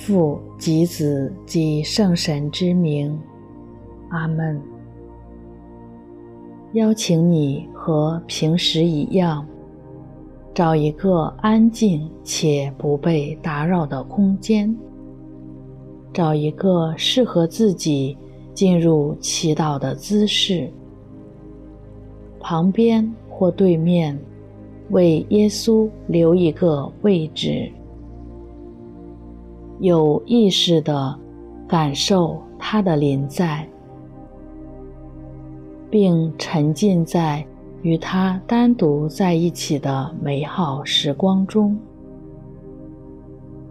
父及子及圣神之名，阿门。邀请你和平时一样，找一个安静且不被打扰的空间，找一个适合自己进入祈祷的姿势，旁边或对面，为耶稣留一个位置。有意识地感受他的临在，并沉浸在与他单独在一起的美好时光中，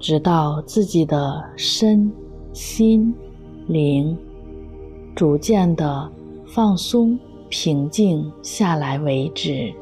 直到自己的身心灵逐渐地放松平静下来为止。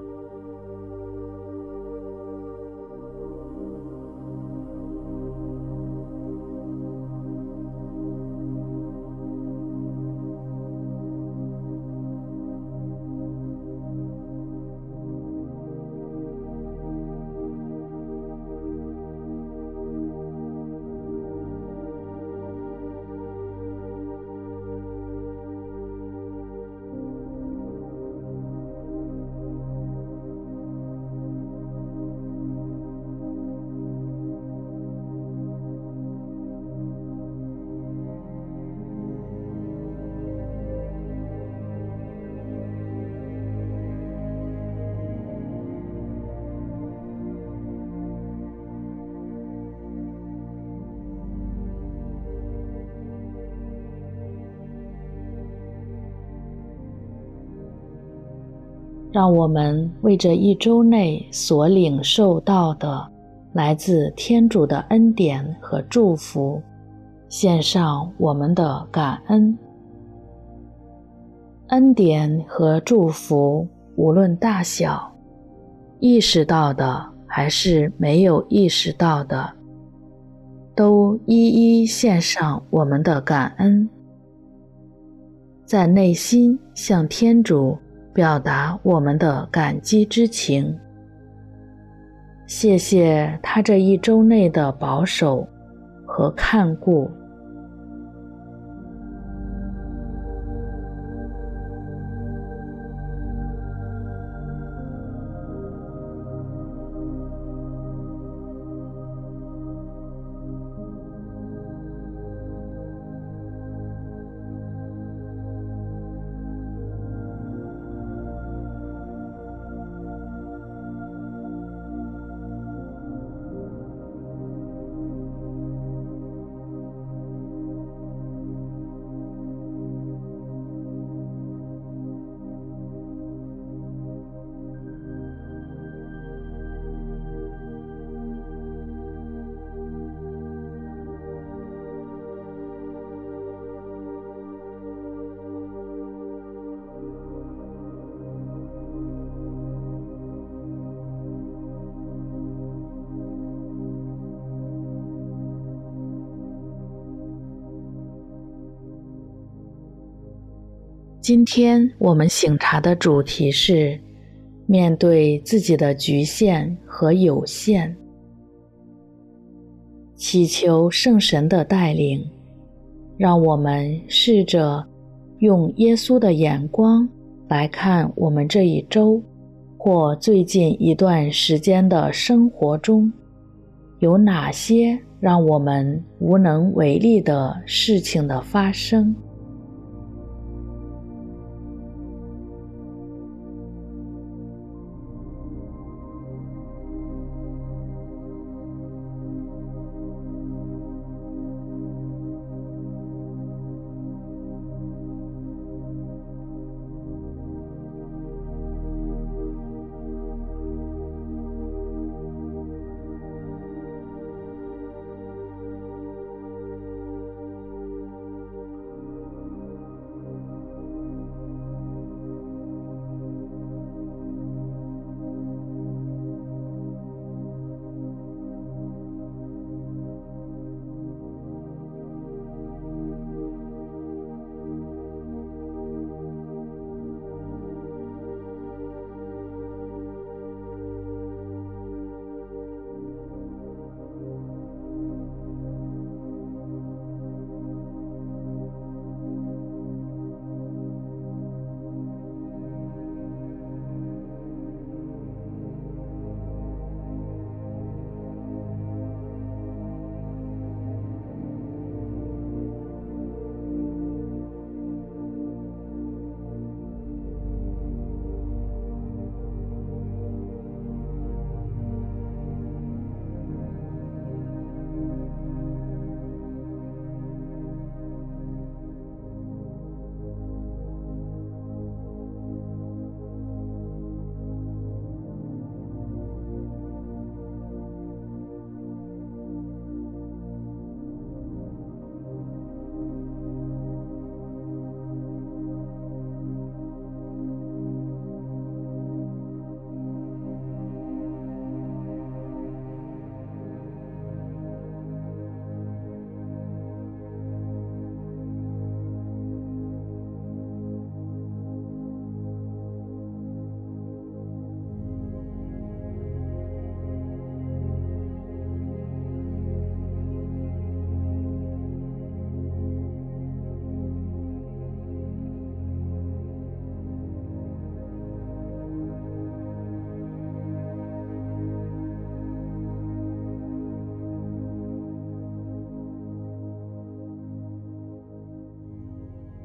让我们为这一周内所领受到的来自天主的恩典和祝福，献上我们的感恩。恩典和祝福无论大小，意识到的还是没有意识到的，都一一献上我们的感恩，在内心向天主。表达我们的感激之情，谢谢他这一周内的保守和看顾。今天我们醒茶的主题是面对自己的局限和有限，祈求圣神的带领，让我们试着用耶稣的眼光来看我们这一周或最近一段时间的生活中，有哪些让我们无能为力的事情的发生。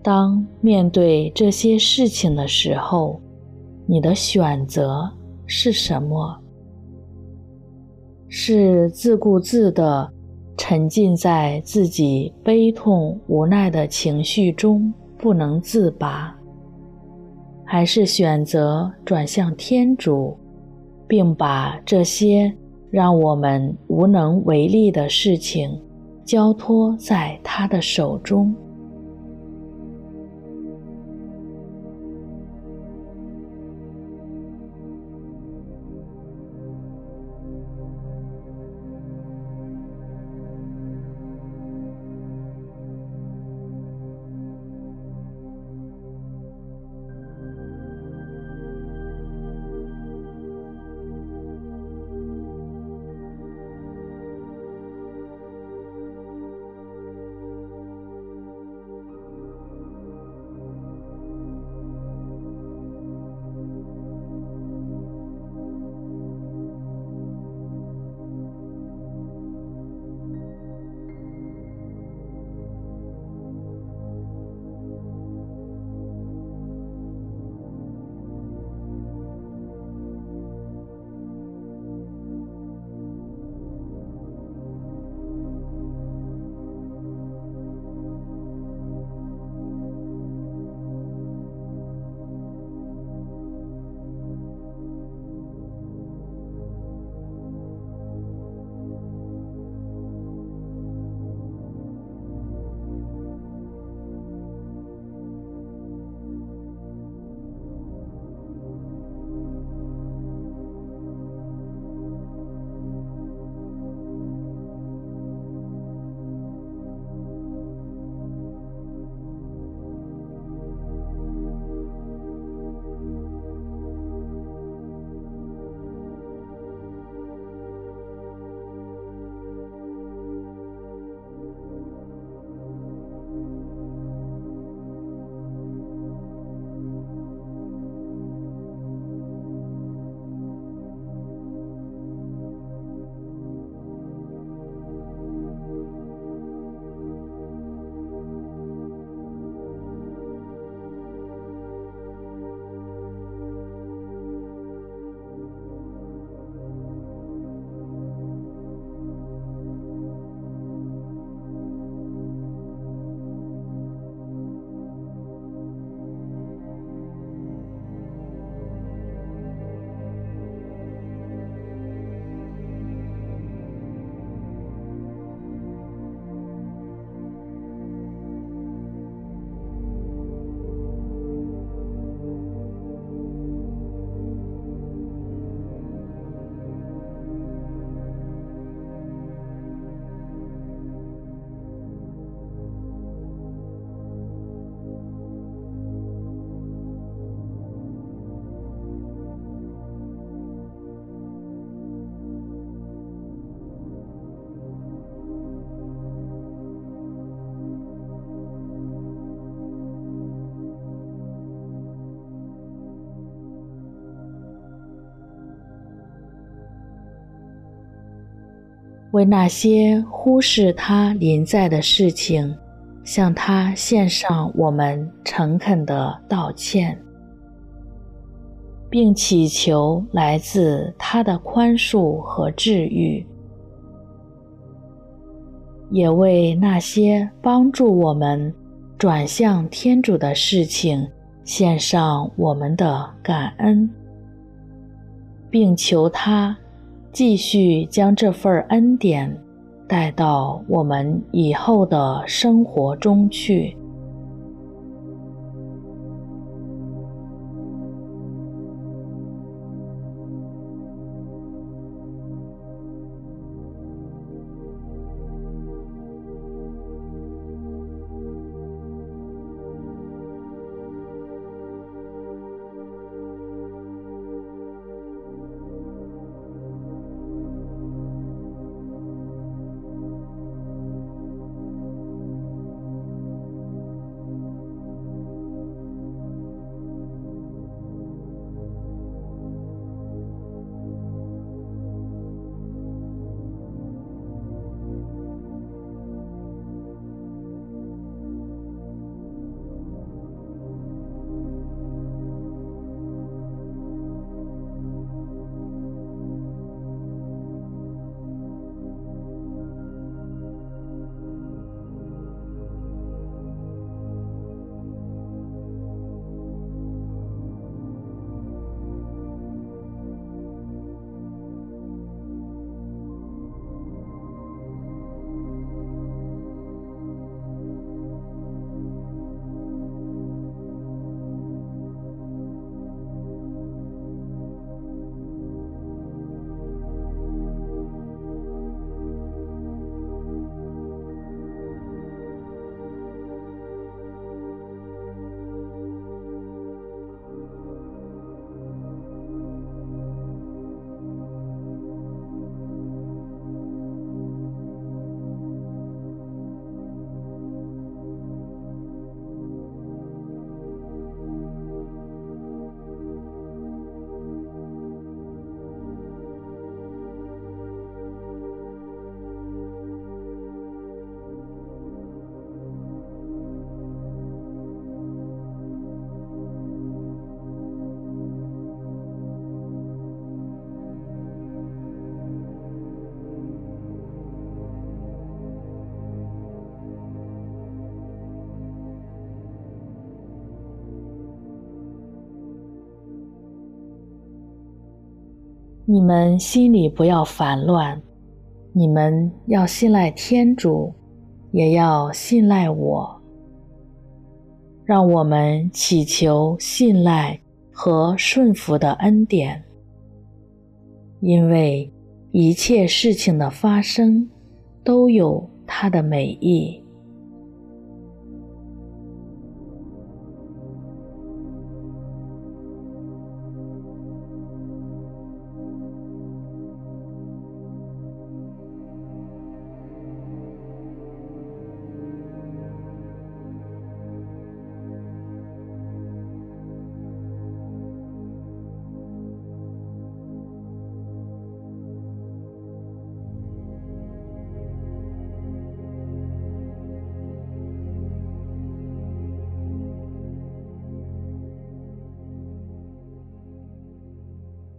当面对这些事情的时候，你的选择是什么？是自顾自地沉浸在自己悲痛无奈的情绪中不能自拔，还是选择转向天主，并把这些让我们无能为力的事情交托在他的手中？为那些忽视他临在的事情，向他献上我们诚恳的道歉，并祈求来自他的宽恕和治愈；也为那些帮助我们转向天主的事情，献上我们的感恩，并求他。继续将这份恩典带到我们以后的生活中去。你们心里不要烦乱，你们要信赖天主，也要信赖我。让我们祈求信赖和顺服的恩典，因为一切事情的发生都有它的美意。